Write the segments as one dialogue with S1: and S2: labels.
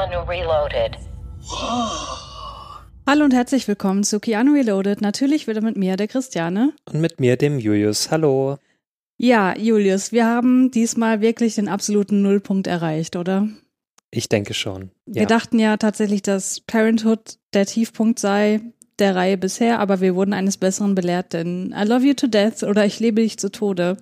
S1: Keanu Reloaded.
S2: Hallo und herzlich willkommen zu Keanu Reloaded. Natürlich wieder mit mir, der Christiane.
S3: Und mit mir, dem Julius. Hallo.
S2: Ja, Julius, wir haben diesmal wirklich den absoluten Nullpunkt erreicht, oder?
S3: Ich denke schon. Ja.
S2: Wir dachten ja tatsächlich, dass Parenthood der Tiefpunkt sei der Reihe bisher, aber wir wurden eines Besseren belehrt, denn I Love You to Death oder Ich liebe dich zu Tode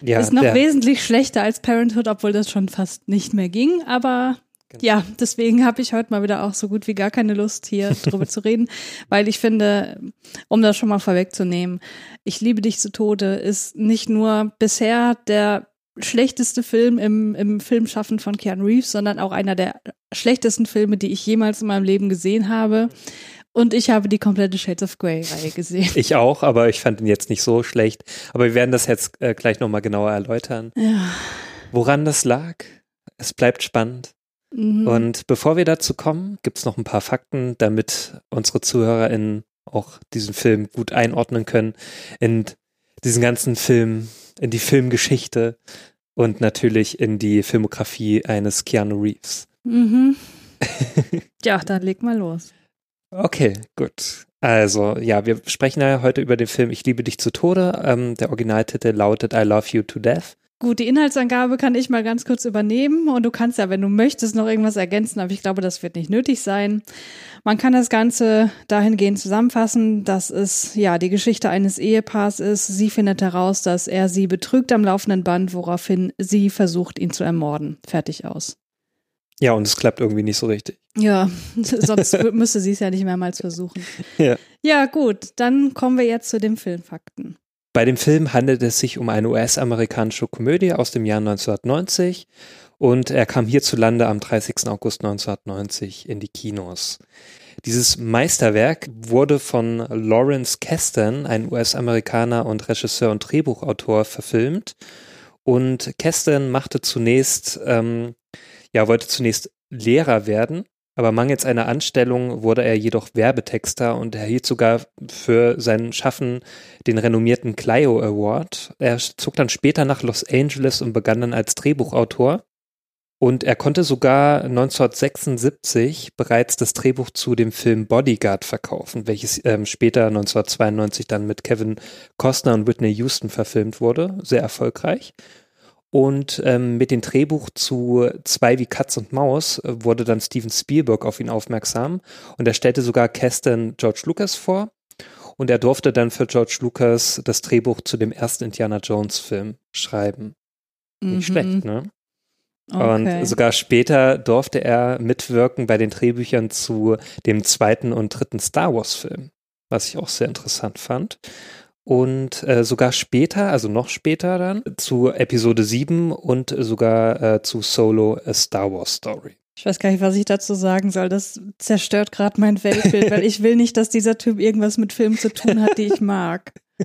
S3: ja,
S2: ist noch
S3: der,
S2: wesentlich schlechter als Parenthood, obwohl das schon fast nicht mehr ging, aber
S3: Genau.
S2: ja, deswegen habe ich heute mal wieder auch so gut wie gar keine Lust, hier drüber zu reden, weil ich finde, um das schon mal vorwegzunehmen, Ich liebe dich zu Tode ist nicht nur bisher der schlechteste Film im, im Filmschaffen von Keanu Reeves, sondern auch einer der schlechtesten Filme, die ich jemals in meinem Leben gesehen habe. Und ich habe die komplette Shades of Grey-Reihe gesehen.
S3: Ich auch, aber ich fand ihn jetzt nicht so schlecht. Aber wir werden das jetzt äh, gleich nochmal genauer erläutern.
S2: Ja.
S3: Woran das lag? Es bleibt spannend.
S2: Mhm.
S3: Und bevor wir dazu kommen, gibt's noch ein paar Fakten, damit unsere ZuhörerInnen auch diesen Film gut einordnen können in diesen ganzen Film, in die Filmgeschichte und natürlich in die Filmografie eines Keanu Reeves.
S2: Mhm. ja, dann leg mal los.
S3: Okay, gut. Also, ja, wir sprechen ja heute über den Film Ich liebe dich zu Tode. Ähm, der Originaltitel lautet I Love You to Death.
S2: Gut, die Inhaltsangabe kann ich mal ganz kurz übernehmen und du kannst ja, wenn du möchtest, noch irgendwas ergänzen, aber ich glaube, das wird nicht nötig sein. Man kann das Ganze dahingehend zusammenfassen, dass es ja die Geschichte eines Ehepaars ist. Sie findet heraus, dass er sie betrügt am laufenden Band, woraufhin sie versucht, ihn zu ermorden. Fertig aus.
S3: Ja, und es klappt irgendwie nicht so richtig.
S2: Ja, sonst müsste sie es ja nicht mehrmals versuchen.
S3: Ja.
S2: Ja, gut, dann kommen wir jetzt zu den Filmfakten.
S3: Bei dem Film handelt es sich um eine US-amerikanische Komödie aus dem Jahr 1990 und er kam hierzulande am 30. August 1990 in die Kinos. Dieses Meisterwerk wurde von Lawrence Kasten, ein US-Amerikaner und Regisseur und Drehbuchautor, verfilmt. Und Kasten machte zunächst, ähm, ja, wollte zunächst Lehrer werden, aber mangels einer Anstellung wurde er jedoch Werbetexter und erhielt sogar für sein Schaffen den renommierten Clio Award. Er zog dann später nach Los Angeles und begann dann als Drehbuchautor. Und er konnte sogar 1976 bereits das Drehbuch zu dem Film Bodyguard verkaufen, welches ähm, später 1992 dann mit Kevin Costner und Whitney Houston verfilmt wurde. Sehr erfolgreich. Und ähm, mit dem Drehbuch zu Zwei wie Katz und Maus äh, wurde dann Steven Spielberg auf ihn aufmerksam und er stellte sogar Kasten George Lucas vor und er durfte dann für George Lucas das Drehbuch zu dem ersten Indiana Jones Film schreiben. Nicht
S2: Mhm.
S3: schlecht, ne?
S2: Okay.
S3: Und sogar später durfte er mitwirken bei den Drehbüchern zu dem zweiten und dritten Star Wars Film, was ich auch sehr interessant fand. Und äh, sogar später, also noch später dann, zu Episode 7 und sogar äh, zu Solo A Star Wars Story.
S2: Ich weiß gar nicht, was ich dazu sagen soll. Das zerstört gerade mein Weltbild, weil ich will nicht, dass dieser Typ irgendwas mit Filmen zu tun hat, die ich mag.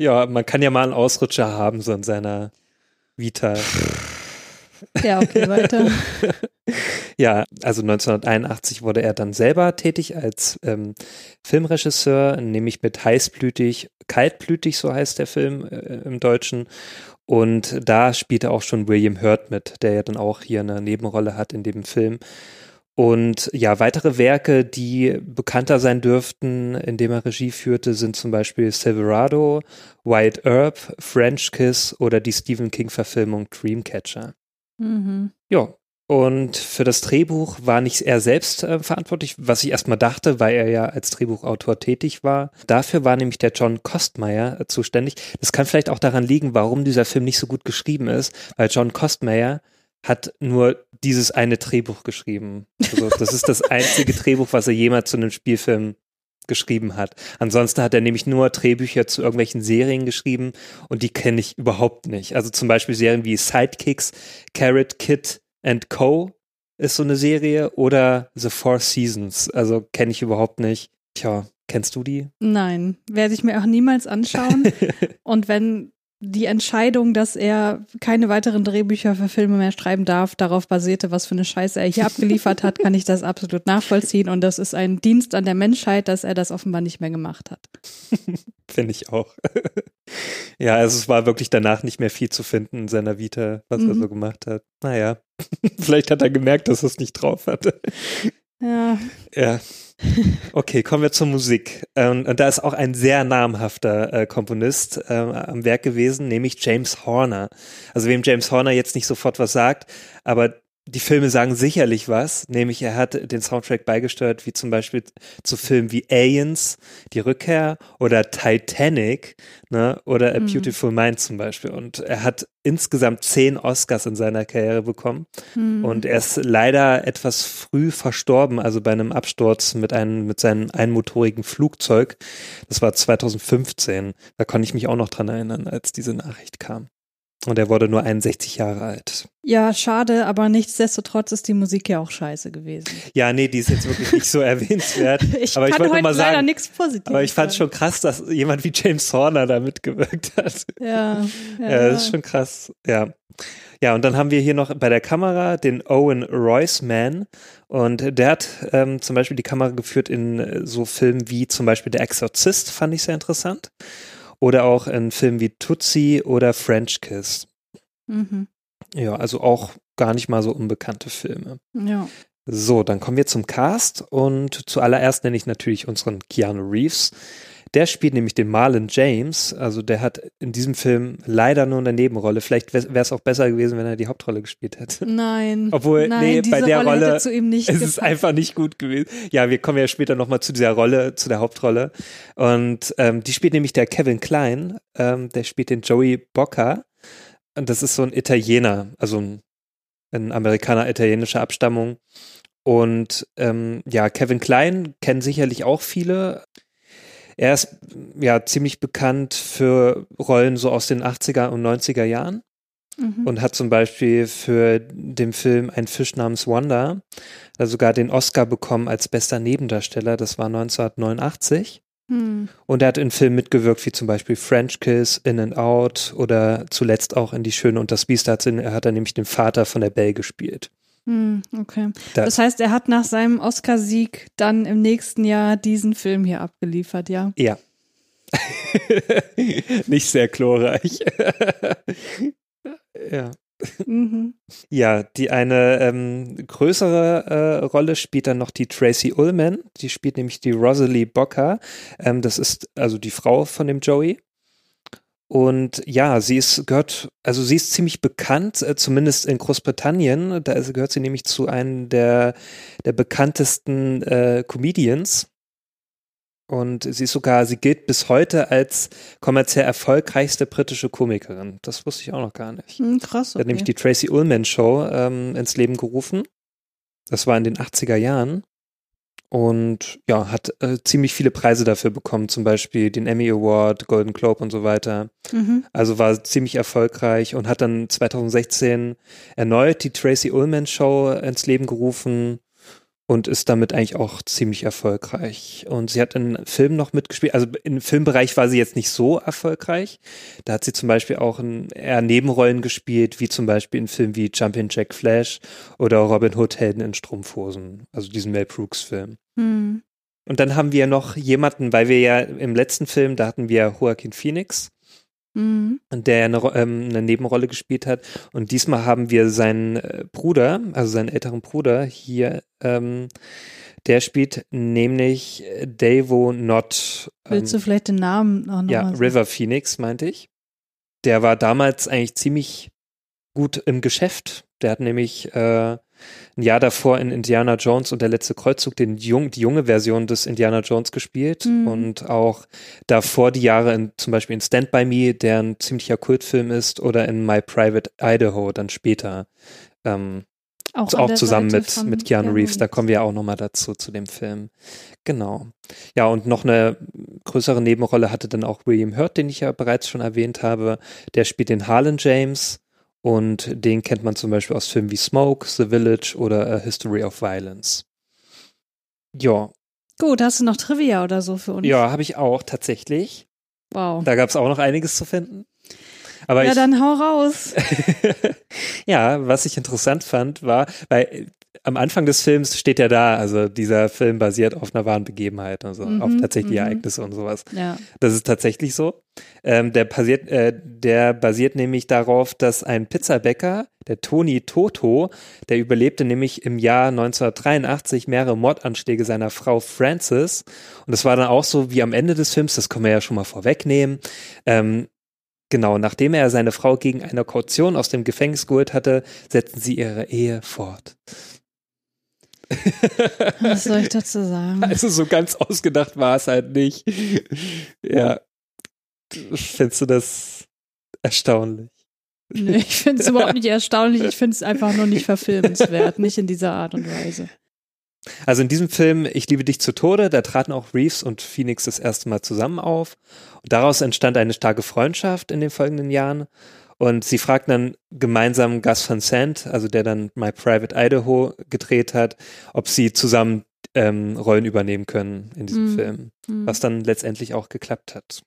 S3: Ja, man kann ja mal einen Ausrutscher haben, so in seiner Vita.
S2: Ja, okay, weiter.
S3: Ja, also 1981 wurde er dann selber tätig als ähm, Filmregisseur, nämlich mit Heißblütig, Kaltblütig, so heißt der Film äh, im Deutschen. Und da spielte auch schon William Hurt mit, der ja dann auch hier eine Nebenrolle hat in dem Film. Und ja, weitere Werke, die bekannter sein dürften, indem er Regie führte, sind zum Beispiel Silverado, White Herb, French Kiss oder die Stephen King-Verfilmung Dreamcatcher.
S2: Mhm.
S3: Ja, und für das Drehbuch war nicht er selbst äh, verantwortlich, was ich erstmal dachte, weil er ja als Drehbuchautor tätig war. Dafür war nämlich der John Kostmeyer äh, zuständig. Das kann vielleicht auch daran liegen, warum dieser Film nicht so gut geschrieben ist, weil John Kostmeyer hat nur dieses eine Drehbuch geschrieben. Also das ist das einzige Drehbuch, was er jemals zu einem Spielfilm geschrieben hat. Ansonsten hat er nämlich nur Drehbücher zu irgendwelchen Serien geschrieben und die kenne ich überhaupt nicht. Also zum Beispiel Serien wie Sidekicks, Carrot Kid and Co. ist so eine Serie oder The Four Seasons. Also kenne ich überhaupt nicht. Tja, kennst du die?
S2: Nein, werde ich mir auch niemals anschauen. Und wenn die Entscheidung, dass er keine weiteren Drehbücher für Filme mehr schreiben darf, darauf basierte, was für eine Scheiße er hier abgeliefert hat, kann ich das absolut nachvollziehen. Und das ist ein Dienst an der Menschheit, dass er das offenbar nicht mehr gemacht hat.
S3: Finde ich auch. Ja, also es war wirklich danach nicht mehr viel zu finden in seiner Vita, was mhm. er so gemacht hat. Naja, vielleicht hat er gemerkt, dass er es nicht drauf hatte.
S2: Ja.
S3: Ja. Okay, kommen wir zur Musik. Ähm, und da ist auch ein sehr namhafter äh, Komponist äh, am Werk gewesen, nämlich James Horner. Also wem James Horner jetzt nicht sofort was sagt, aber die Filme sagen sicherlich was, nämlich er hat den Soundtrack beigesteuert, wie zum Beispiel zu Filmen wie Aliens, Die Rückkehr oder Titanic, ne, oder A mhm. Beautiful Mind zum Beispiel. Und er hat insgesamt zehn Oscars in seiner Karriere bekommen. Mhm. Und er ist leider etwas früh verstorben, also bei einem Absturz mit einem, mit seinem einmotorigen Flugzeug. Das war 2015. Da konnte ich mich auch noch dran erinnern, als diese Nachricht kam. Und er wurde nur 61 Jahre alt.
S2: Ja, schade, aber nichtsdestotrotz ist die Musik ja auch scheiße gewesen.
S3: Ja, nee, die ist jetzt wirklich nicht so erwähnenswert.
S2: ich
S3: aber
S2: ich wollte mal sagen, nichts Positives
S3: aber ich fand schon krass, dass jemand wie James Horner da mitgewirkt hat.
S2: Ja,
S3: ja, ja, das ist schon krass. Ja. Ja, und dann haben wir hier noch bei der Kamera den Owen Royce-Man. Und der hat ähm, zum Beispiel die Kamera geführt in äh, so Filmen wie zum Beispiel Der Exorzist, fand ich sehr interessant. Oder auch in Filmen wie Tootsie oder French Kiss.
S2: Mhm.
S3: Ja, also auch gar nicht mal so unbekannte Filme.
S2: Ja.
S3: So, dann kommen wir zum Cast und zuallererst nenne ich natürlich unseren Keanu Reeves. Der spielt nämlich den Marlon James. Also der hat in diesem Film leider nur eine Nebenrolle. Vielleicht wäre es auch besser gewesen, wenn er die Hauptrolle gespielt hätte.
S2: Nein.
S3: Obwohl,
S2: nein,
S3: nee, bei der
S2: Rolle,
S3: Rolle
S2: zu ihm nicht
S3: es ist einfach nicht gut gewesen. Ja, wir kommen ja später nochmal zu dieser Rolle, zu der Hauptrolle. Und ähm, die spielt nämlich der Kevin Klein. Ähm, der spielt den Joey Bocca. Und das ist so ein Italiener, also ein, ein Amerikaner italienischer Abstammung. Und ähm, ja, Kevin Klein kennen sicherlich auch viele. Er ist ja ziemlich bekannt für Rollen so aus den 80er und 90er Jahren mhm. und hat zum Beispiel für den Film Ein Fisch namens Wanda sogar den Oscar bekommen als bester Nebendarsteller. Das war 1989.
S2: Mhm.
S3: Und er hat in Filmen mitgewirkt, wie zum Beispiel French Kiss, In and Out oder zuletzt auch in Die Schöne und das Biest. Da hat er nämlich den Vater von der Belle gespielt.
S2: Hm, okay. Das, das, heißt, er hat nach seinem Oscarsieg dann im nächsten Jahr diesen Film hier abgeliefert, ja?
S3: Ja. Nicht sehr glorreich. ja.
S2: Mhm.
S3: Ja, die eine ähm, größere äh, Rolle spielt dann noch die Tracy Ullman. Die spielt nämlich die Rosalie Bocker. Ähm, das ist also die Frau von dem Joey. Und ja, sie ist, gehört, also sie ist ziemlich bekannt, äh, zumindest in Großbritannien. Da ist, gehört sie nämlich zu einem der, der bekanntesten äh, Comedians. Und sie ist sogar, sie gilt bis heute als kommerziell erfolgreichste britische Komikerin. Das wusste ich auch noch gar nicht.
S2: Hm, krass. Okay.
S3: Sie hat nämlich die Tracy Ullman Show ähm, ins Leben gerufen. Das war in den 80er Jahren und ja, hat äh, ziemlich viele Preise dafür bekommen, zum Beispiel den Emmy Award, Golden Globe und so weiter.
S2: Mhm.
S3: Also war ziemlich erfolgreich und hat dann 2016 erneut die Tracy Ullman Show ins Leben gerufen und ist damit eigentlich auch ziemlich erfolgreich. Und sie hat in Filmen noch mitgespielt. Also im Filmbereich war sie jetzt nicht so erfolgreich. Da hat sie zum Beispiel auch in eher Nebenrollen gespielt, wie zum Beispiel in Filmen wie Jumpin' Jack Flash oder Robin Hood Helden in Strumpfhosen. Also diesen Mel Brooks Film.
S2: Hm.
S3: Und dann haben wir noch jemanden, weil wir ja im letzten Film, da hatten wir Joaquin Phoenix
S2: mhm.
S3: der eine, ähm, eine Nebenrolle gespielt hat. Und diesmal haben wir seinen äh, Bruder, also seinen älteren Bruder hier, ähm, der spielt nämlich Davo Not.
S2: Ähm, Willst du vielleicht den Namen auch noch
S3: Ja, River Phoenix, meinte ich. Der war damals eigentlich ziemlich gut im Geschäft. Der hat nämlich äh, ein Jahr davor in Indiana Jones und der letzte Kreuzzug den jung, die junge Version des Indiana Jones gespielt
S2: mhm.
S3: und auch davor die Jahre in, zum Beispiel in Stand By Me, der ein ziemlicher Kultfilm ist, oder in My Private Idaho dann später. Ähm,
S2: auch,
S3: auch zusammen mit, mit Keanu Reeves, da kommen wir auch nochmal dazu, zu dem Film. Genau. Ja, und noch eine größere Nebenrolle hatte dann auch William Hurt, den ich ja bereits schon erwähnt habe. Der spielt den Harlan James Und den kennt man zum Beispiel aus Filmen wie Smoke, The Village oder A History of Violence. Ja,
S2: Gut, hast du noch Trivia oder so für uns?
S3: ja, habe ich auch tatsächlich.
S2: Wow.
S3: Da gab es auch noch einiges zu finden. Aber
S2: ja,
S3: ich,
S2: dann hau raus.
S3: ja, was ich interessant fand, war, weil äh, am Anfang des Films steht ja da, also dieser Film basiert auf einer wahren Begebenheit, also
S2: Mhm,
S3: auf tatsächliche
S2: mhm.
S3: Ereignisse und sowas.
S2: Ja.
S3: Das ist tatsächlich so. Ähm, der, basiert, äh, der basiert nämlich darauf, dass ein Pizzabäcker, der Toni Toto, der überlebte nämlich im Jahr 1983 mehrere Mordanschläge seiner Frau Frances. Und das war dann auch so wie am Ende des Films, das können wir ja schon mal vorwegnehmen. Ähm, genau, nachdem er seine Frau gegen eine Kaution aus dem Gefängnis geholt hatte, setzten sie ihre Ehe fort.
S2: Was soll ich dazu sagen?
S3: Also so ganz ausgedacht war es halt nicht. Ja. Findest du das erstaunlich?
S2: Nee, ich finde es überhaupt nicht erstaunlich. Ich finde es einfach nur nicht verfilmenswert. Nicht in dieser Art und Weise.
S3: Also in diesem Film Ich liebe dich zu Tode, da traten auch Reeves und Phoenix das erste Mal zusammen auf. Und daraus entstand eine starke Freundschaft in den folgenden Jahren. Und sie fragten dann gemeinsam Gus Van Sant, also der dann My Private Idaho gedreht hat, ob sie zusammen ähm, Rollen übernehmen können in diesem
S2: Mhm.
S3: Film,
S2: Hm.
S3: was dann letztendlich auch geklappt hat.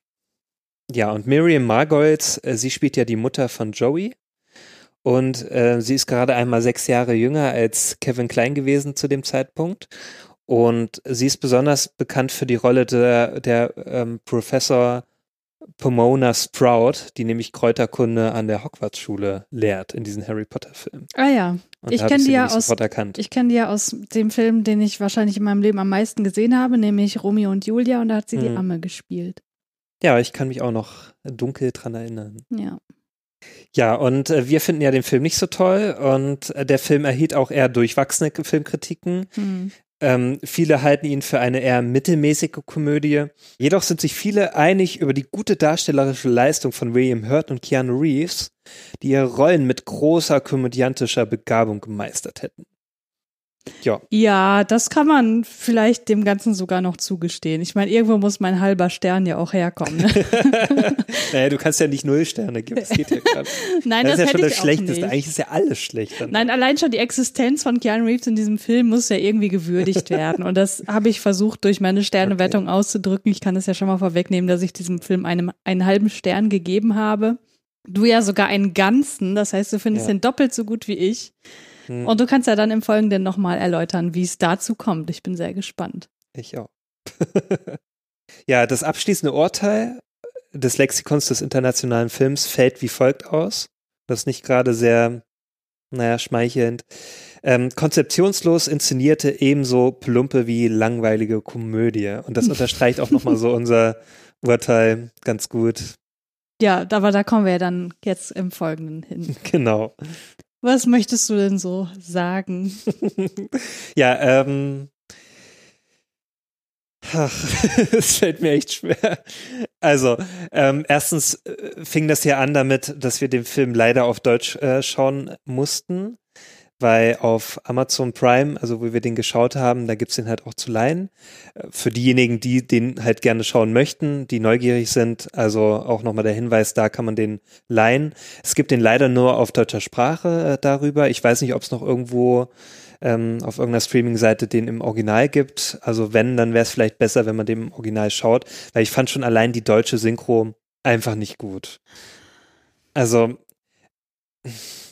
S3: Ja, und Miriam Margold, äh, sie spielt ja die Mutter von Joey. Und äh, sie ist gerade einmal sechs Jahre jünger als Kevin Klein gewesen zu dem Zeitpunkt. Und sie ist besonders bekannt für die Rolle der, der ähm, Professor Pomona Sprout, die nämlich Kräuterkunde an der Hogwarts-Schule lehrt in diesen Harry Potter-Filmen.
S2: Ah ja.
S3: Und
S2: Ich
S3: da hab
S2: kenn
S3: sie
S2: die ja aus-. Ich kenne die ja aus dem Film, den ich wahrscheinlich in meinem Leben am meisten gesehen habe, nämlich Romeo und Julia, und da hat sie die
S3: Mhm.
S2: Amme gespielt.
S3: ja, ich kann mich auch noch dunkel dran erinnern.
S2: Ja.
S3: Ja, und äh, wir finden ja den Film nicht so toll und äh, der Film erhielt auch eher durchwachsene Filmkritiken.
S2: Hm.
S3: Ähm, viele halten ihn für eine eher mittelmäßige Komödie. Jedoch sind sich viele einig über die gute darstellerische Leistung von William Hurt und Keanu Reeves, die ihre Rollen mit großer komödiantischer Begabung gemeistert hätten. Ja,
S2: Ja, das kann man vielleicht dem Ganzen sogar noch zugestehen. Ich meine, irgendwo muss mein halber Stern ja auch herkommen. Ne?
S3: naja, du kannst ja nicht null Sterne geben, das geht ja gerade.
S2: Nein,
S3: Das,
S2: das,
S3: ist ja schon das Schlechteste.
S2: nicht.
S3: Eigentlich ist ja alles schlecht. dann.
S2: Nein, allein schon die Existenz von Keanu Reeves in diesem Film muss ja irgendwie gewürdigt werden. Und das habe ich versucht, durch meine Sternewertung auszudrücken. Ich kann es ja schon mal vorwegnehmen, dass ich diesem Film einem, einen halben Stern gegeben habe. Du ja sogar einen ganzen. Das heißt, du findest
S3: Ja.
S2: den doppelt so gut wie ich.
S3: Hm.
S2: Und du kannst ja dann im Folgenden nochmal erläutern, wie es dazu kommt. Ich bin sehr gespannt.
S3: Ich auch. ja, das abschließende Urteil des Lexikons des internationalen Films fällt wie folgt aus. Das ist nicht gerade sehr, naja, schmeichelnd. Ähm, konzeptionslos inszenierte ebenso plumpe wie langweilige Komödie. Und das unterstreicht auch nochmal so unser Urteil ganz gut.
S2: Ja, aber da kommen wir ja dann jetzt im Folgenden hin.
S3: Genau.
S2: Was möchtest du denn so sagen?
S3: ja, ähm. Es fällt mir echt schwer. Also, ähm, erstens äh, fing das ja an damit, dass wir den Film leider auf Deutsch äh, schauen mussten, weil auf Amazon Prime, also wo wir den geschaut haben, da gibt's den halt auch zu leihen. Äh, Für diejenigen, die den halt gerne schauen möchten, die neugierig sind, also auch nochmal der Hinweis, da kann man den leihen. Es gibt den leider nur auf deutscher Sprache äh, darüber. Ich weiß nicht, ob es noch irgendwo ähm, auf irgendeiner Streaming-Seite den im Original gibt. Also wenn, dann wäre es vielleicht besser, wenn man dem im Original schaut, weil ich fand schon allein die deutsche Synchro einfach nicht gut. Also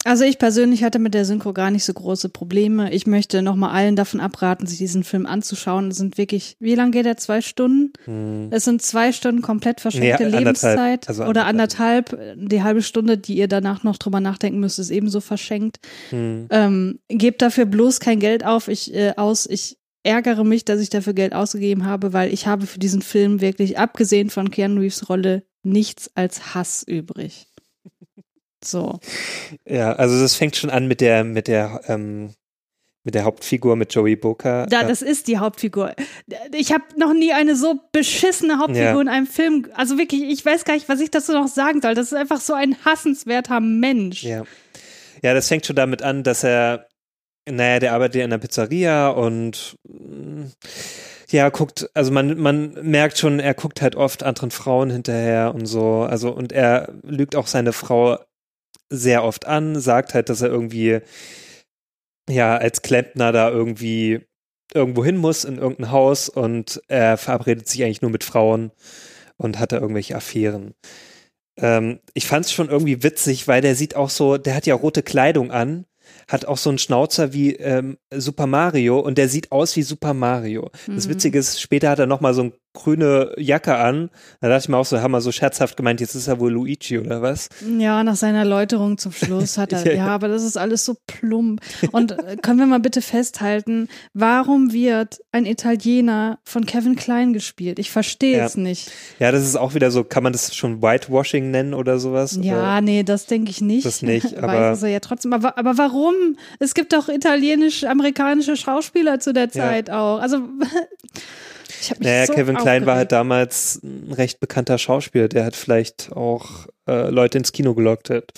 S2: Also ich persönlich hatte mit der Synchro gar nicht so große Probleme. Ich möchte nochmal allen davon abraten, sich diesen Film anzuschauen. Es sind wirklich, wie lange geht er? Zwei Stunden?
S3: hm,
S2: Es sind zwei Stunden komplett verschenkte
S3: Nee, anderthalb.
S2: Lebenszeit.
S3: Also
S2: oder anderthalb. Die halbe Stunde, die ihr danach noch drüber nachdenken müsst, ist ebenso verschenkt.
S3: hm,
S2: Ähm, gebt dafür bloß kein Geld auf, ich, äh, aus. Ich ärgere mich, dass ich dafür Geld ausgegeben habe, weil ich habe für diesen Film wirklich, abgesehen von Keanu Reeves Rolle, nichts als Hass übrig. So.
S3: ja, also das fängt schon an mit der, mit der, ähm, mit der Hauptfigur, mit Joey Boca.
S2: Da, das ist die Hauptfigur. Ich habe noch nie eine so beschissene Hauptfigur
S3: Ja.
S2: in einem Film. Also wirklich, ich weiß gar nicht, was ich dazu noch sagen soll. Das ist einfach so ein hassenswerter Mensch.
S3: Ja. Ja, das fängt schon damit an, dass er, naja, der arbeitet ja in einer Pizzeria und mm, ja, guckt, also man, man merkt schon, er guckt halt oft anderen Frauen hinterher und so. Also, und er lügt auch seine Frau sehr oft an, sagt halt, dass er irgendwie ja als Klempner da irgendwie irgendwo hin muss in irgendein Haus und er verabredet sich eigentlich nur mit Frauen und hat da irgendwelche Affären. Ähm, ich fand es schon irgendwie witzig, weil der sieht auch so, der hat ja rote Kleidung an hat auch so einen Schnauzer wie ähm, Super Mario und der sieht aus wie Super Mario. Mhm. Das Witzige ist, später hat er nochmal so eine grüne Jacke an. Da dachte ich mir auch so, haben wir so scherzhaft gemeint, jetzt ist er wohl Luigi oder was?
S2: Ja, nach seiner Erläuterung zum Schluss hat er, ja, ja, aber das ist alles so plump. Und äh, können wir mal bitte festhalten, warum wird ein Italiener von Kevin Klein gespielt? Ich verstehe ja. es nicht.
S3: Ja, das ist auch wieder so, kann man das schon Whitewashing nennen oder sowas?
S2: Ja,
S3: oder?
S2: nee, das denke ich nicht.
S3: Das nicht, aber.
S2: Weiß ja trotzdem. Aber, aber warum? Es gibt doch italienisch-amerikanische Schauspieler zu der Zeit ja. auch. Also.
S3: Ich naja, so Kevin Klein war halt damals ein recht bekannter Schauspieler. Der hat vielleicht auch äh, Leute ins Kino gelockt. Hat.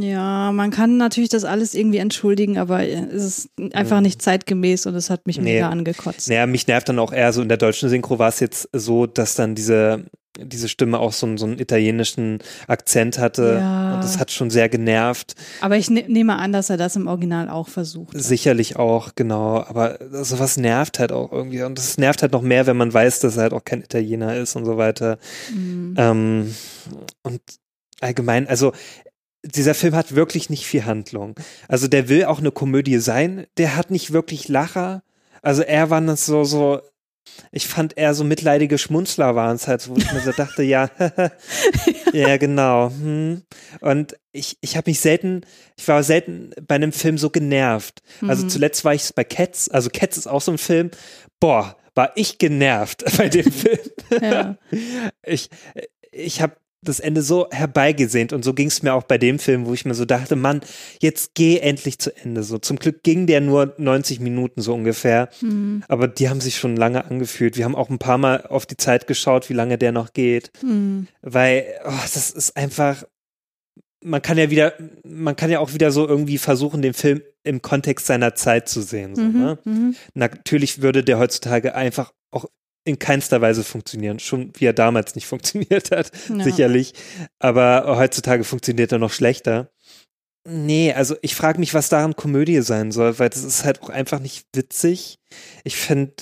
S2: Ja, man kann natürlich das alles irgendwie entschuldigen, aber es ist einfach nicht zeitgemäß und es hat mich nee. mega angekotzt.
S3: Naja, mich nervt dann auch eher so in der deutschen Synchro war es jetzt so, dass dann diese diese Stimme auch so, so einen italienischen Akzent hatte. Ja. Und das hat schon sehr genervt.
S2: Aber ich ne nehme an, dass er das im Original auch versucht.
S3: Hat. Sicherlich auch, genau. Aber sowas nervt halt auch irgendwie. Und das nervt halt noch mehr, wenn man weiß, dass er halt auch kein Italiener ist und so weiter. Mhm. Ähm, und allgemein, also dieser Film hat wirklich nicht viel Handlung. Also der will auch eine Komödie sein. Der hat nicht wirklich Lacher. Also er war das so, so ich fand eher so mitleidige Schmunzler waren es halt, wo ich mir so dachte, ja, ja, genau. Hm. Und ich, ich habe mich selten, ich war selten bei einem Film so genervt. Also mhm. zuletzt war ich bei Cats, also Cats ist auch so ein Film, boah, war ich genervt bei dem Film. Ja. Ich, ich habe das Ende so herbeigesehnt und so ging es mir auch bei dem Film, wo ich mir so dachte, Mann, jetzt geh endlich zu Ende. So zum Glück ging der nur 90 Minuten so ungefähr, mhm. aber die haben sich schon lange angefühlt. Wir haben auch ein paar Mal auf die Zeit geschaut, wie lange der noch geht, mhm. weil oh, das ist einfach. Man kann ja wieder, man kann ja auch wieder so irgendwie versuchen, den Film im Kontext seiner Zeit zu sehen. So, mhm. ne? Mhm. Natürlich würde der heutzutage einfach auch in keinster Weise funktionieren. Schon wie er damals nicht funktioniert hat, ja. sicherlich. Aber heutzutage funktioniert er noch schlechter. Nee, also ich frage mich, was daran Komödie sein soll, weil das ist halt auch einfach nicht witzig. Ich finde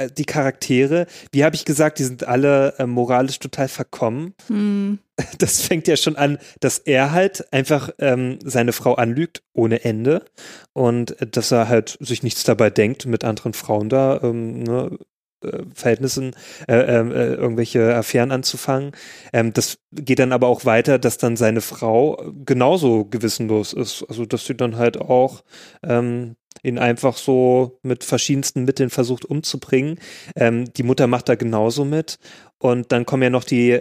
S3: äh, die Charaktere, wie habe ich gesagt, die sind alle äh, moralisch total verkommen. Hm. Das fängt ja schon an, dass er halt einfach ähm, seine Frau anlügt ohne Ende und äh, dass er halt sich nichts dabei denkt, mit anderen Frauen da ähm, ne, äh, Verhältnissen äh, ähm, äh, irgendwelche Affären anzufangen. Ähm, das geht dann aber auch weiter, dass dann seine Frau genauso gewissenlos ist. Also dass sie dann halt auch ähm, ihn einfach so mit verschiedensten Mitteln versucht umzubringen. Ähm, die Mutter macht da genauso mit. Und dann kommen ja noch die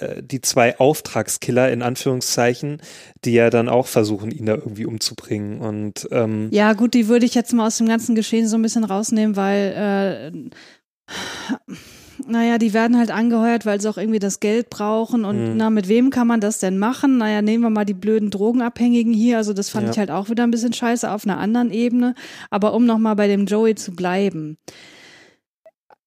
S3: äh, die zwei Auftragskiller in Anführungszeichen, die ja dann auch versuchen, ihn da irgendwie umzubringen. Und ähm,
S2: ja, gut, die würde ich jetzt mal aus dem ganzen Geschehen so ein bisschen rausnehmen, weil äh, naja, die werden halt angeheuert, weil sie auch irgendwie das Geld brauchen. Und mhm. na, mit wem kann man das denn machen? Naja, nehmen wir mal die blöden Drogenabhängigen hier. Also das fand ja. ich halt auch wieder ein bisschen scheiße auf einer anderen Ebene. Aber um nochmal bei dem Joey zu bleiben.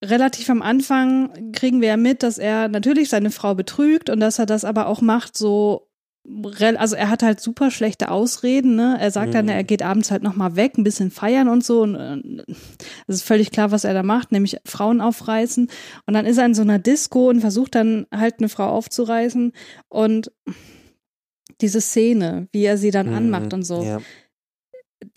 S2: Relativ am Anfang kriegen wir ja mit, dass er natürlich seine Frau betrügt und dass er das aber auch macht, so also er hat halt super schlechte Ausreden, ne? Er sagt mhm. dann, er geht abends halt nochmal weg, ein bisschen feiern und so. Und äh, es ist völlig klar, was er da macht, nämlich Frauen aufreißen. Und dann ist er in so einer Disco und versucht dann halt eine Frau aufzureißen. Und diese Szene, wie er sie dann mhm. anmacht und so, ja.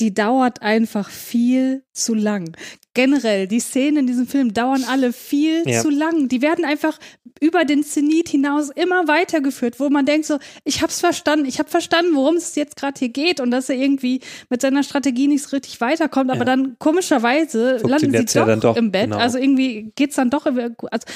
S2: Die dauert einfach viel zu lang generell, die Szenen in diesem Film dauern alle viel ja. zu lang. Die werden einfach über den Zenit hinaus immer weitergeführt, wo man denkt so, ich hab's verstanden, ich hab verstanden, worum es jetzt gerade hier geht und dass er irgendwie mit seiner Strategie nicht so richtig weiterkommt, aber ja. dann komischerweise landen sie doch, ja doch, im Bett. Genau. Also irgendwie geht's dann doch, also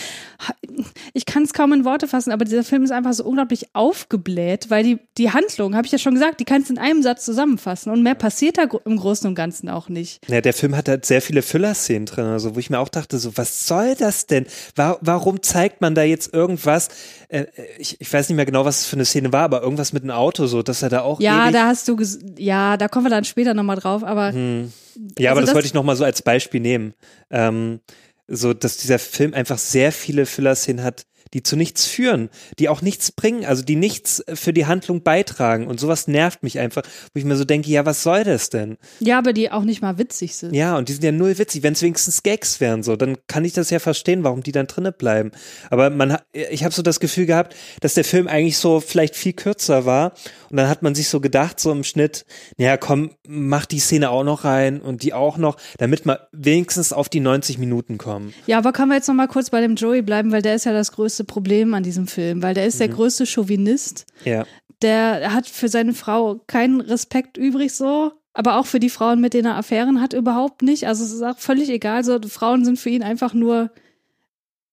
S2: ich kann es kaum in Worte fassen, aber dieser Film ist einfach so unglaublich aufgebläht, weil die, die Handlung, habe ich ja schon gesagt, die kannst du in einem Satz zusammenfassen und mehr passiert da im Großen und Ganzen auch nicht.
S3: Ja, der Film hat halt sehr viele Füller Filler-Szenen drin, also wo ich mir auch dachte, so, was soll das denn? War, warum zeigt man da jetzt irgendwas? Äh, ich, ich weiß nicht mehr genau, was es für eine Szene war, aber irgendwas mit einem Auto, so, dass er da auch.
S2: Ja, da hast du, ja, da kommen wir dann später nochmal drauf, aber.
S3: Hm. Ja, also aber das, das, wollte ich nochmal so als Beispiel nehmen. Ähm, so, dass dieser Film einfach sehr viele Filler-Szenen hat, die zu nichts führen, die auch nichts bringen, also die nichts für die Handlung beitragen. Und sowas nervt mich einfach, wo ich mir so denke, ja, was soll das denn?
S2: Ja, aber die auch nicht mal witzig sind.
S3: Ja, und die sind ja null witzig. Wenn es wenigstens Gags wären, so, dann kann ich das ja verstehen, warum die dann drinnen bleiben. Aber man, ich habe so das Gefühl gehabt, dass der Film eigentlich so vielleicht viel kürzer war. Und dann hat man sich so gedacht, so im Schnitt, naja, komm, mach die Szene auch noch rein und die auch noch, damit wir wenigstens auf die 90 Minuten kommen.
S2: Ja, aber können wir jetzt noch mal kurz bei dem Joey bleiben, weil der ist ja das größte Problem an diesem Film, weil der ist der größte Chauvinist.
S3: Ja.
S2: Der hat für seine Frau keinen Respekt übrig so, aber auch für die Frauen, mit denen er Affären hat, überhaupt nicht. Also es ist auch völlig egal. So, Frauen sind für ihn einfach nur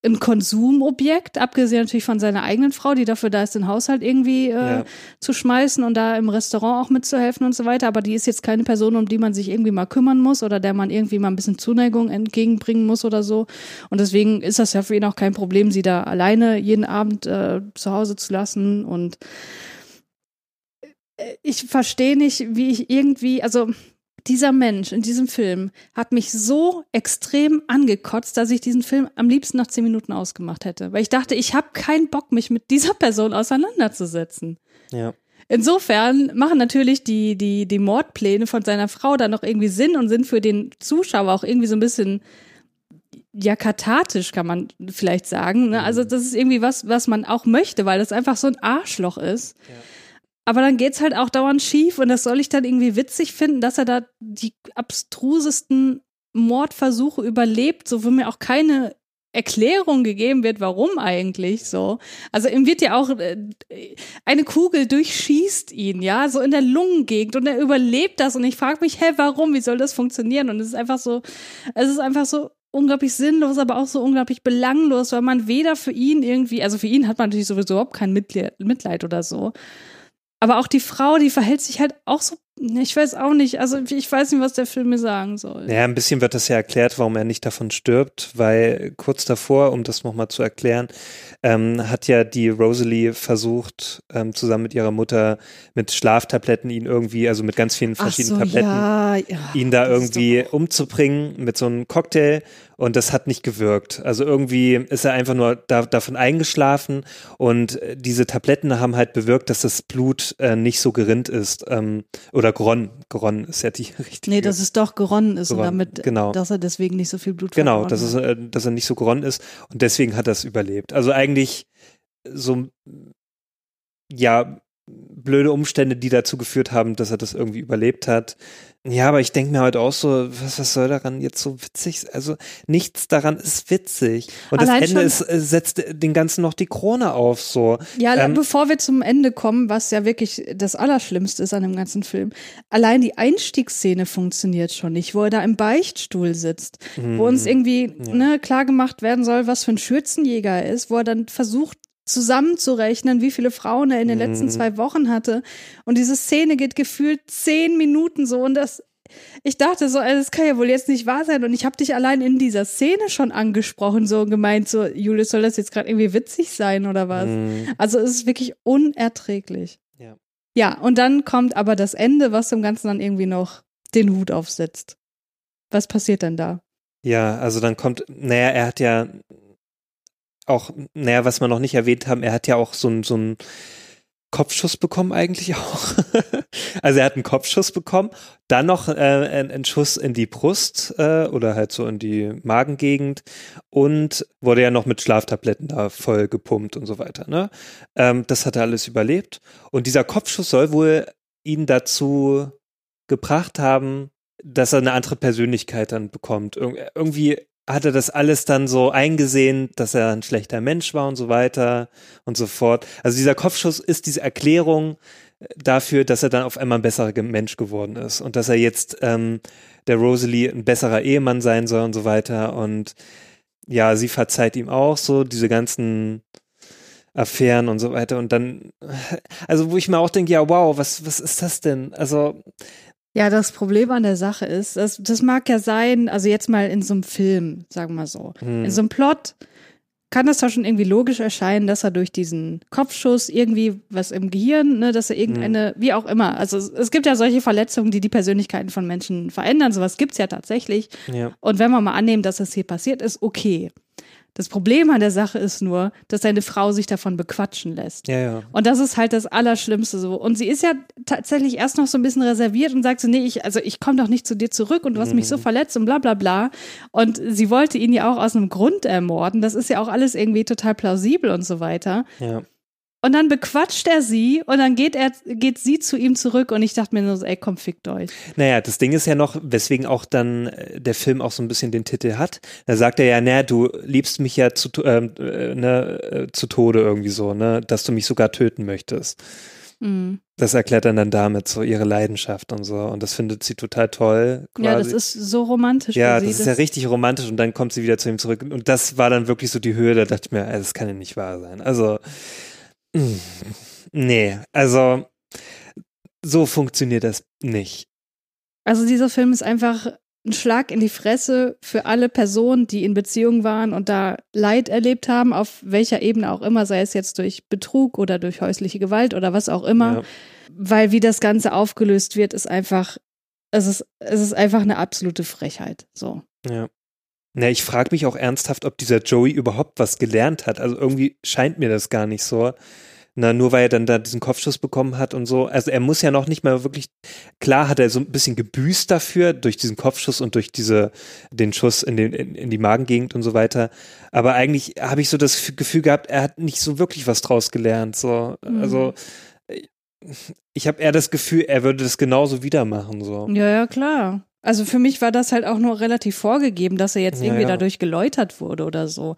S2: ein Konsumobjekt, abgesehen natürlich von seiner eigenen Frau, die dafür da ist, den Haushalt irgendwie äh,
S3: Ja.
S2: zu schmeißen und da im Restaurant auch mitzuhelfen und so weiter. Aber die ist jetzt keine Person, um die man sich irgendwie mal kümmern muss oder der man irgendwie mal ein bisschen Zuneigung entgegenbringen muss oder so. Und deswegen ist das ja für ihn auch kein Problem, sie da alleine jeden Abend äh, zu Hause zu lassen. Und äh, ich verstehe nicht, wie ich irgendwie, also dieser Mensch in diesem Film hat mich so extrem angekotzt, dass ich diesen Film am liebsten nach zehn Minuten ausgemacht hätte. Weil ich dachte, ich habe keinen Bock, mich mit dieser Person auseinanderzusetzen.
S3: Ja.
S2: Insofern machen natürlich die, die, die Mordpläne von seiner Frau dann noch irgendwie Sinn und sind für den Zuschauer auch irgendwie so ein bisschen ja kathartisch, kann man vielleicht sagen. Ne? Also das ist irgendwie was, was man auch möchte, weil das einfach so ein Arschloch ist. Aber dann geht's halt auch dauernd schief und das soll ich dann irgendwie witzig finden, dass er da die abstrusesten Mordversuche überlebt, so wo mir auch keine Erklärung gegeben wird, warum eigentlich so. Also ihm wird ja auch äh, eine Kugel durchschießt ihn, ja, so in der Lungengegend und er überlebt das und ich frage mich, hä, warum? Wie soll das funktionieren? Und es ist einfach so, es ist einfach so unglaublich sinnlos, aber auch so unglaublich belanglos, weil man weder für ihn irgendwie, also für ihn hat man natürlich sowieso überhaupt kein Mitleid oder so. Aber auch die Frau, die verhält sich halt auch so, ich weiß auch nicht, also ich weiß nicht, was der Film mir sagen soll.
S3: Ja, ein bisschen wird das ja erklärt, warum er nicht davon stirbt, weil kurz davor, um das nochmal zu erklären, ähm, hat ja die Rosalie versucht, ähm, zusammen mit ihrer Mutter mit Schlaftabletten ihn irgendwie, also mit ganz vielen verschiedenen
S2: so,
S3: Tabletten,
S2: ja, ja.
S3: ihn da irgendwie umzubringen mit so einem Cocktail und das hat nicht gewirkt. Also irgendwie ist er einfach nur da, davon eingeschlafen und äh, diese Tabletten haben halt bewirkt, dass das Blut äh, nicht so gerinnt ist ähm, oder geronnen. Geronnen ist ja die richtige.
S2: Nee, dass es doch geronnen ist und
S3: Geronnen,
S2: damit,
S3: genau.
S2: dass er deswegen nicht so viel Blut
S3: Genau, dass, es, äh, dass er nicht so geronnen ist und deswegen hat er es überlebt. Also eigentlich so, ja, blöde Umstände, die dazu geführt haben, dass er das irgendwie überlebt hat. Ja, aber ich denke mir halt auch so, was, was soll daran jetzt so witzig? sein? Also nichts daran ist witzig. Und
S2: Allein
S3: das Ende ist, äh, setzt den Ganzen noch die Krone auf, so.
S2: Ja,
S3: Ähm,
S2: bevor wir zum Ende kommen, was ja wirklich das Allerschlimmste ist an dem ganzen Film, allein die Einstiegsszene funktioniert schon nicht, wo er da im Beichtstuhl sitzt, wo uns irgendwie ne, klar gemacht werden soll, was für ein Schürzenjäger er ist, wo er dann versucht zusammenzurechnen, wie viele Frauen er in den letzten zwei Wochen hatte. Und diese Szene geht gefühlt zehn Minuten so und das ich dachte so, ey, das kann ja wohl jetzt nicht wahr sein. Und ich habe dich allein in dieser Szene schon angesprochen, so gemeint, so, Julius, soll das jetzt gerade irgendwie witzig sein oder was? Also es ist wirklich unerträglich.
S3: Ja.
S2: Ja, und dann kommt aber das Ende, was dem Ganzen dann irgendwie noch den Hut aufsetzt. Was passiert denn da?
S3: Ja, also dann kommt, naja, er hat ja auch, naja, was wir noch nicht erwähnt haben, er hat ja auch so einen so Kopfschuss bekommen eigentlich auch. also er hat einen Kopfschuss bekommen, dann noch äh, einen, Schuss in die Brust äh, oder halt so in die Magengegend und wurde ja noch mit Schlaftabletten da voll gepumpt und so weiter. Ne? Ähm, das hat er alles überlebt und dieser Kopfschuss soll wohl ihn dazu gebracht haben, dass er eine andere Persönlichkeit dann bekommt. Ir irgendwie hat er das alles dann so eingesehen, dass er ein schlechter Mensch war und so weiter und so fort. Also dieser Kopfschuss ist diese Erklärung dafür, dass er dann auf einmal ein besserer Mensch geworden ist und dass er jetzt ähm, der Rosalie ein besserer Ehemann sein soll und so weiter. Und ja, sie verzeiht ihm auch so diese ganzen Affären und so weiter. Und dann, also wo ich mir auch denke, ja, wow, was, was ist das denn? Also,
S2: Ja, das Problem an der Sache ist, das, das mag ja sein, also jetzt mal in so einem Film, sagen wir mal so, in so einem Plot kann das doch schon irgendwie logisch erscheinen, dass er durch diesen Kopfschuss irgendwie was im Gehirn, ne, dass er irgendeine, wie auch immer, also es, es gibt ja solche Verletzungen, die die Persönlichkeiten von Menschen verändern, sowas gibt's ja tatsächlich.
S3: ja.
S2: Und wenn wir mal annehmen, dass das hier passiert ist, okay. Das Problem an der Sache ist nur, dass seine Frau sich davon bequatschen lässt.
S3: Ja, ja.
S2: Und das ist halt das Allerschlimmste so. Und sie ist ja tatsächlich erst noch so ein bisschen reserviert und sagt so, nee, ich, also ich komme doch nicht zu dir zurück und du hast mich so verletzt und bla bla bla. Und sie wollte ihn ja auch aus einem Grund ermorden. Das ist ja auch alles irgendwie total plausibel und so weiter.
S3: Ja.
S2: Und dann bequatscht er sie und dann geht er, geht sie zu ihm zurück und ich dachte mir nur so, ey, komm, fickt euch.
S3: Naja, das Ding ist ja noch, weswegen auch dann äh, der Film auch so ein bisschen den Titel hat. Da sagt er ja, naja, du liebst mich ja zu, ähm, äh, ne, äh, zu Tode irgendwie so, ne, dass du mich sogar töten möchtest.
S2: Mhm.
S3: Das erklärt dann dann damit so ihre Leidenschaft und so. Und das findet sie total toll. Quasi.
S2: Ja, das ist so romantisch.
S3: Ja, das ist ja richtig romantisch und dann kommt sie wieder zu ihm zurück. Und das war dann wirklich so die Höhe, da dachte ich mir, ey, das kann ja nicht wahr sein. Also, nee, also so funktioniert das nicht.
S2: Also dieser Film ist einfach ein Schlag in die Fresse für alle Personen, die in Beziehung waren und da Leid erlebt haben, auf welcher Ebene auch immer, sei es jetzt durch Betrug oder durch häusliche Gewalt oder was auch immer.
S3: Ja.
S2: Weil wie das Ganze aufgelöst wird, ist einfach, es ist, es ist einfach eine absolute Frechheit. So.
S3: Ja. Na, ich frage mich auch ernsthaft, ob dieser Joey überhaupt was gelernt hat. Also irgendwie scheint mir das gar nicht so. Na, nur weil er dann da diesen Kopfschuss bekommen hat und so. Also er muss ja noch nicht mal wirklich, klar hat er so ein bisschen gebüßt dafür, durch diesen Kopfschuss und durch diese, den Schuss in, den, in, in die Magengegend und so weiter. Aber eigentlich habe ich so das Gefühl gehabt, er hat nicht so wirklich was draus gelernt. So.
S2: Mhm.
S3: Also ich habe eher das Gefühl, er würde das genauso wieder machen. So.
S2: Ja, ja, klar. Also für mich war das halt auch nur relativ vorgegeben, dass er jetzt
S3: Ja,
S2: irgendwie
S3: ja.
S2: dadurch geläutert wurde oder so.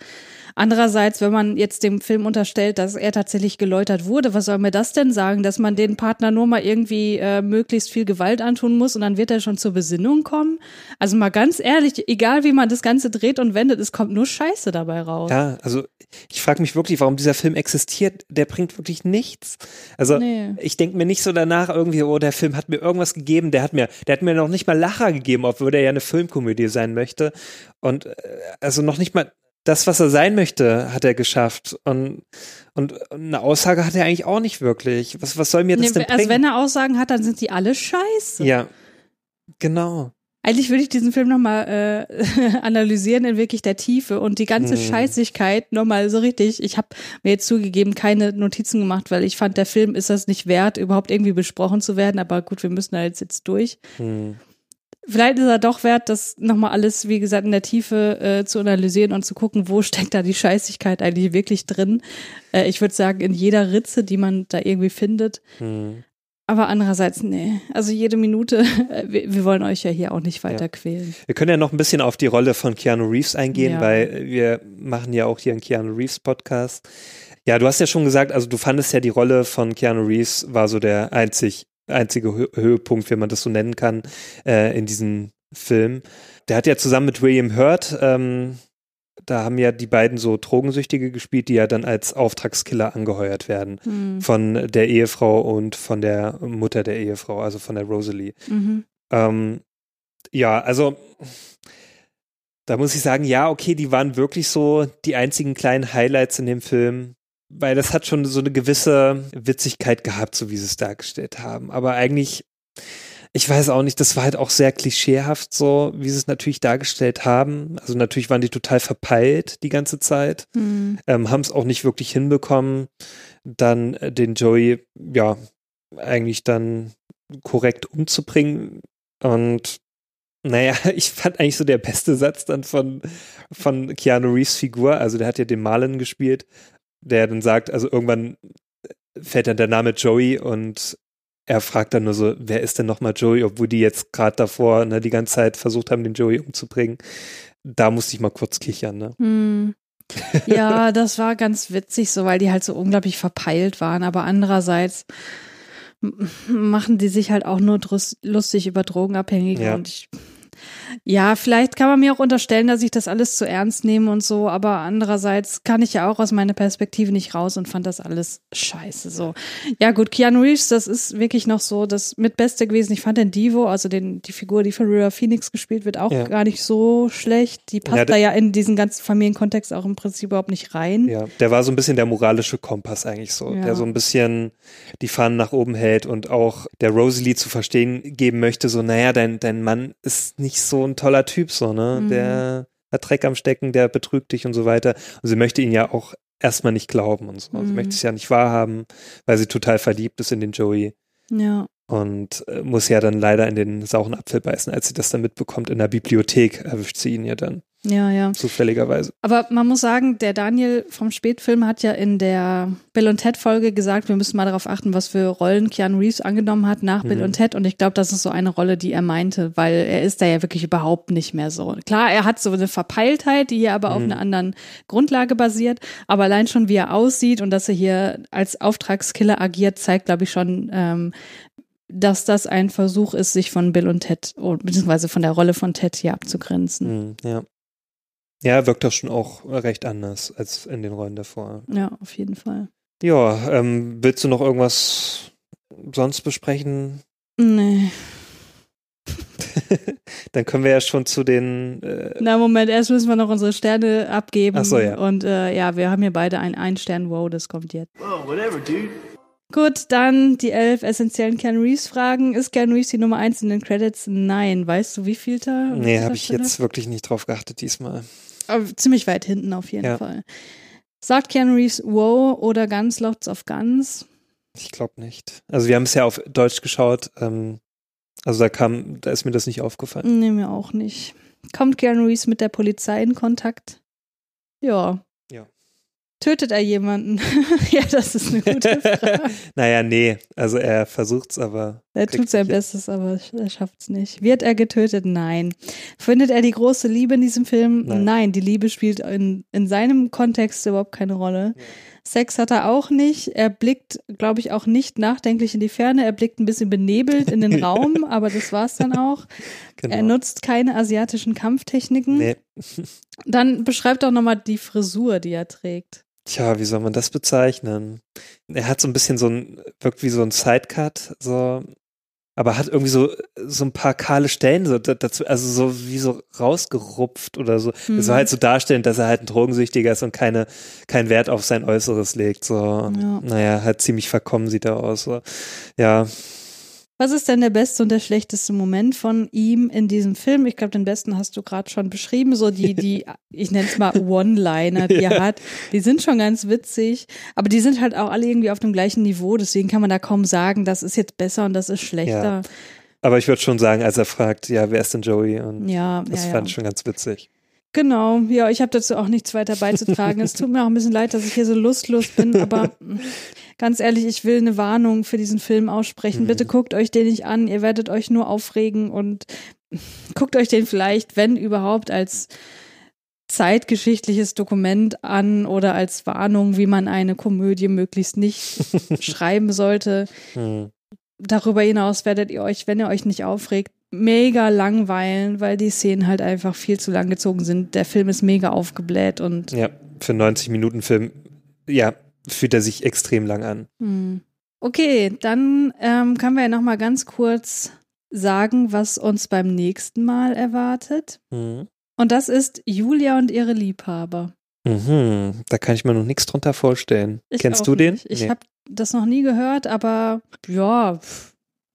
S2: Andererseits, wenn man jetzt dem Film unterstellt, dass er tatsächlich geläutert wurde, was soll mir das denn sagen, dass man den Partner nur mal irgendwie äh, möglichst viel Gewalt antun muss und dann wird er schon zur Besinnung kommen? Also mal ganz ehrlich, egal wie man das Ganze dreht und wendet, es kommt nur Scheiße dabei raus.
S3: Ja, also ich frage mich wirklich, warum dieser Film existiert. Der bringt wirklich nichts. Also
S2: Nee.
S3: ich denke mir nicht so danach irgendwie, oh, der Film hat mir irgendwas gegeben. Der hat mir, der hat mir noch nicht mal Lacher gegeben, obwohl der ja eine Filmkomödie sein möchte. Und äh, also noch nicht mal das, was er sein möchte, hat er geschafft. Und, und eine Aussage hat er eigentlich auch nicht wirklich. Was, was soll mir das
S2: Nee,
S3: denn bringen?
S2: also wenn er Aussagen hat, dann sind die alle scheiße.
S3: ja, genau.
S2: Eigentlich würde ich diesen Film nochmal äh, analysieren in wirklich der Tiefe und die ganze
S3: Hm.
S2: Scheißigkeit nochmal so richtig. Ich habe mir jetzt zugegeben keine Notizen gemacht, weil ich fand, der Film ist das nicht wert, überhaupt irgendwie besprochen zu werden. Aber gut, wir müssen da jetzt, jetzt durch.
S3: Hm.
S2: Vielleicht ist er doch wert, das nochmal alles, wie gesagt, in der Tiefe äh, zu analysieren und zu gucken, wo steckt da die Scheißigkeit eigentlich wirklich drin. Äh, ich würde sagen, in jeder Ritze, die man da irgendwie findet.
S3: Hm.
S2: Aber andererseits, nee. Also jede Minute, äh, wir, wir wollen euch ja hier auch nicht weiter
S3: Ja.
S2: quälen.
S3: Wir können ja noch ein bisschen auf die Rolle von Keanu Reeves eingehen,
S2: Ja.
S3: weil wir machen ja auch hier einen Keanu Reeves Podcast. Ja, du hast ja schon gesagt, also du fandest ja die Rolle von Keanu Reeves war so der einzig, einzige Hö Höhepunkt, wenn man das so nennen kann, äh, in diesem Film. Der hat ja zusammen mit William Hurt, ähm, da haben ja die beiden so Drogensüchtige gespielt, die ja dann als Auftragskiller angeheuert werden
S2: Hm.
S3: von der Ehefrau und von der Mutter der Ehefrau, also von der Rosalie.
S2: Mhm.
S3: Ähm, ja, also da muss ich sagen, ja, okay, die waren wirklich so die einzigen kleinen Highlights in dem Film, weil das hat schon so eine gewisse Witzigkeit gehabt, so wie sie es dargestellt haben. Aber eigentlich, ich weiß auch nicht, das war halt auch sehr klischeehaft so, wie sie es natürlich dargestellt haben. Also natürlich waren die total verpeilt die ganze Zeit,
S2: Hm.
S3: ähm, haben es auch nicht wirklich hinbekommen, dann äh, den Joey, ja, eigentlich dann korrekt umzubringen. Und naja, ich fand eigentlich so der beste Satz dann von, von Keanu Reeves Figur, also der hat ja den Marlon gespielt, der dann sagt, also irgendwann fällt dann der Name Joey und er fragt dann nur so, wer ist denn nochmal Joey, obwohl die jetzt gerade davor ne, die ganze Zeit versucht haben, den Joey umzubringen. Da musste ich mal kurz kichern, ne?
S2: Hm. Ja, das war ganz witzig, so weil die halt so unglaublich verpeilt waren. Aber andererseits machen die sich halt auch nur lustig über Drogenabhängige
S3: Ja.
S2: und ich ja, vielleicht kann man mir auch unterstellen, dass ich das alles zu ernst nehme und so, aber andererseits kann ich ja auch aus meiner Perspektive nicht raus und fand das alles scheiße so. Ja gut, Keanu Reeves, das ist wirklich noch so das Mitbeste gewesen. Ich fand den Divo, also den, die Figur, die von River Phoenix gespielt wird, auch
S3: Ja.
S2: gar nicht so schlecht. Die passt
S3: Ja,
S2: da ja in diesen ganzen Familienkontext auch im Prinzip überhaupt nicht rein.
S3: Ja, der war so ein bisschen der moralische Kompass eigentlich so,
S2: Ja.
S3: der so ein bisschen die Fahnen nach oben hält und auch der Rosalie zu verstehen geben möchte, so, naja, dein, dein Mann ist nicht so ein toller Typ, so, ne?
S2: Mhm.
S3: Der, hat Dreck am Stecken, der betrügt dich und so weiter. Und sie möchte ihn ja auch erstmal nicht glauben und so.
S2: Mhm.
S3: Sie möchte es ja nicht wahrhaben, weil sie total verliebt ist in den Joey
S2: Ja.
S3: und äh, muss ja dann leider in den sauren Apfel beißen. Als sie das dann mitbekommt in der Bibliothek, erwischt sie ihn ja dann
S2: Ja, ja.
S3: zufälligerweise.
S2: Aber man muss sagen, der Daniel vom Spätfilm hat ja in der Bill und Ted Folge gesagt, wir müssen mal darauf achten, was für Rollen Keanu Reeves angenommen hat nach Bill
S3: Mhm.
S2: und Ted. Und ich glaube, das ist so eine Rolle, die er meinte, weil er ist da ja wirklich überhaupt nicht mehr so. Klar, er hat so eine Verpeiltheit, die hier aber auf
S3: Mhm.
S2: einer anderen Grundlage basiert. Aber allein schon, wie er aussieht und dass er hier als Auftragskiller agiert, zeigt, glaube ich, schon, ähm, dass das ein Versuch ist, sich von Bill und Ted, oh, beziehungsweise von der Rolle von Ted hier abzugrenzen.
S3: Mhm, ja. Ja, wirkt doch schon auch recht anders als in den Rollen davor.
S2: Ja, auf jeden Fall.
S3: Ja, ähm, willst du noch irgendwas sonst besprechen?
S2: Nee.
S3: Dann können wir ja schon zu den. Äh,
S2: Na, Moment, erst müssen wir noch unsere Sterne abgeben.
S3: Ach so, ja.
S2: Und äh, ja, wir haben hier beide ein Ein-Stern. Wow, das kommt jetzt. Gut, dann die elf essentiellen Keanu Reeves Fragen. Ist Keanu Reeves die Nummer eins in den Credits? Nein. Weißt du, wie vielter?
S3: nee, habe ich jetzt wirklich nicht drauf geachtet diesmal.
S2: Aber ziemlich weit hinten auf jeden
S3: Ja.
S2: Fall. Sagt Keanu Reeves Wow oder Guns, Lots of Guns?
S3: Ich glaube nicht. Also wir haben es ja auf Deutsch geschaut. Ähm, also da kam, da ist mir das nicht aufgefallen.
S2: Nee, mir auch nicht. Kommt Keanu Reeves mit der Polizei in Kontakt? Ja.
S3: Ja.
S2: Tötet er jemanden? ja, das ist eine gute Frage.
S3: naja, nee. Also er versucht's, aber.
S2: Er tut sein
S3: nicht hin.
S2: Bestes, aber er schafft es nicht. Wird er getötet? Nein. Findet er die große Liebe in diesem Film?
S3: Nein.
S2: die Liebe spielt in, in seinem Kontext überhaupt keine Rolle. Sex hat er auch nicht. Er blickt, glaube ich, auch nicht nachdenklich in die Ferne. Er blickt ein bisschen benebelt in den Raum, aber das war's dann auch.
S3: Genau.
S2: Er nutzt keine asiatischen Kampftechniken.
S3: Nee.
S2: Dann beschreibt doch nochmal die Frisur, die er trägt.
S3: Tja, wie soll man das bezeichnen? Er hat so ein bisschen so ein, wirkt wie so ein Sidecut, so, aber hat irgendwie so, so ein paar kahle Stellen so da- dazu, also so wie so rausgerupft oder so. Das
S2: Mhm.
S3: soll halt so darstellen, dass er halt ein Drogensüchtiger ist und keine, keinen Wert auf sein Äußeres legt, so.
S2: Ja.
S3: Naja, halt ziemlich verkommen sieht er aus, so. Ja,
S2: Was ist denn der beste und der schlechteste Moment von ihm in diesem Film? Ich glaube, den besten hast du gerade schon beschrieben. So die, die, ich nenne es mal One-Liner, die er
S3: Ja.
S2: hat. Die sind schon ganz witzig, aber die sind halt auch alle irgendwie auf dem gleichen Niveau. Deswegen kann man da kaum sagen, das ist jetzt besser und das ist schlechter.
S3: aber ich würde schon sagen, als er fragt, ja, wer ist denn Joey? Und
S2: Ja,
S3: das
S2: ja,
S3: fand
S2: ja.
S3: ich schon ganz witzig.
S2: Genau, ja, ich habe dazu auch nichts weiter beizutragen. es tut mir auch ein bisschen leid, dass ich hier so lustlos bin, aber ganz ehrlich, ich will eine Warnung für diesen Film aussprechen. Bitte guckt euch den nicht an, ihr werdet euch nur aufregen und guckt euch den vielleicht, wenn überhaupt, als zeitgeschichtliches Dokument an oder als Warnung, wie man eine Komödie möglichst nicht schreiben sollte.
S3: Hm.
S2: Darüber hinaus werdet ihr euch, wenn ihr euch nicht aufregt, mega langweilen, weil die Szenen halt einfach viel zu lang gezogen sind. Der Film ist mega aufgebläht und
S3: Ja, für einen 90 Minuten Film, ja, fühlt er sich extrem lang an.
S2: hm. okay, dann ähm, können wir ja noch mal ganz kurz sagen, was uns beim nächsten Mal erwartet.
S3: Mhm.
S2: Und das ist Julia und ihre Liebhaber.
S3: Mhm. Da kann ich mir noch nichts drunter vorstellen.
S2: Ich
S3: Kennst du den?
S2: Nicht. Ich
S3: Nee.
S2: habe das noch nie gehört, aber ja,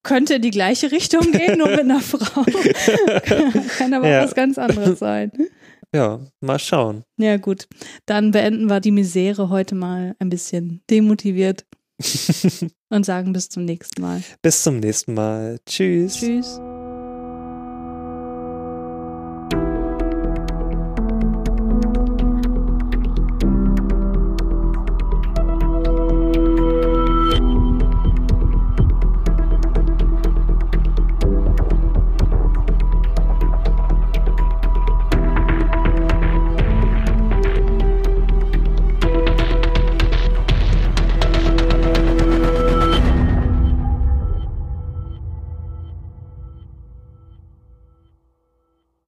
S2: könnte in die gleiche Richtung gehen, nur mit einer Frau. Kann aber
S3: Ja.
S2: auch was ganz anderes sein.
S3: Ja, mal schauen.
S2: Ja, gut. Dann beenden wir die Misere heute mal ein bisschen demotiviert und sagen bis zum nächsten Mal.
S3: Bis zum nächsten Mal. Tschüss.
S2: Tschüss.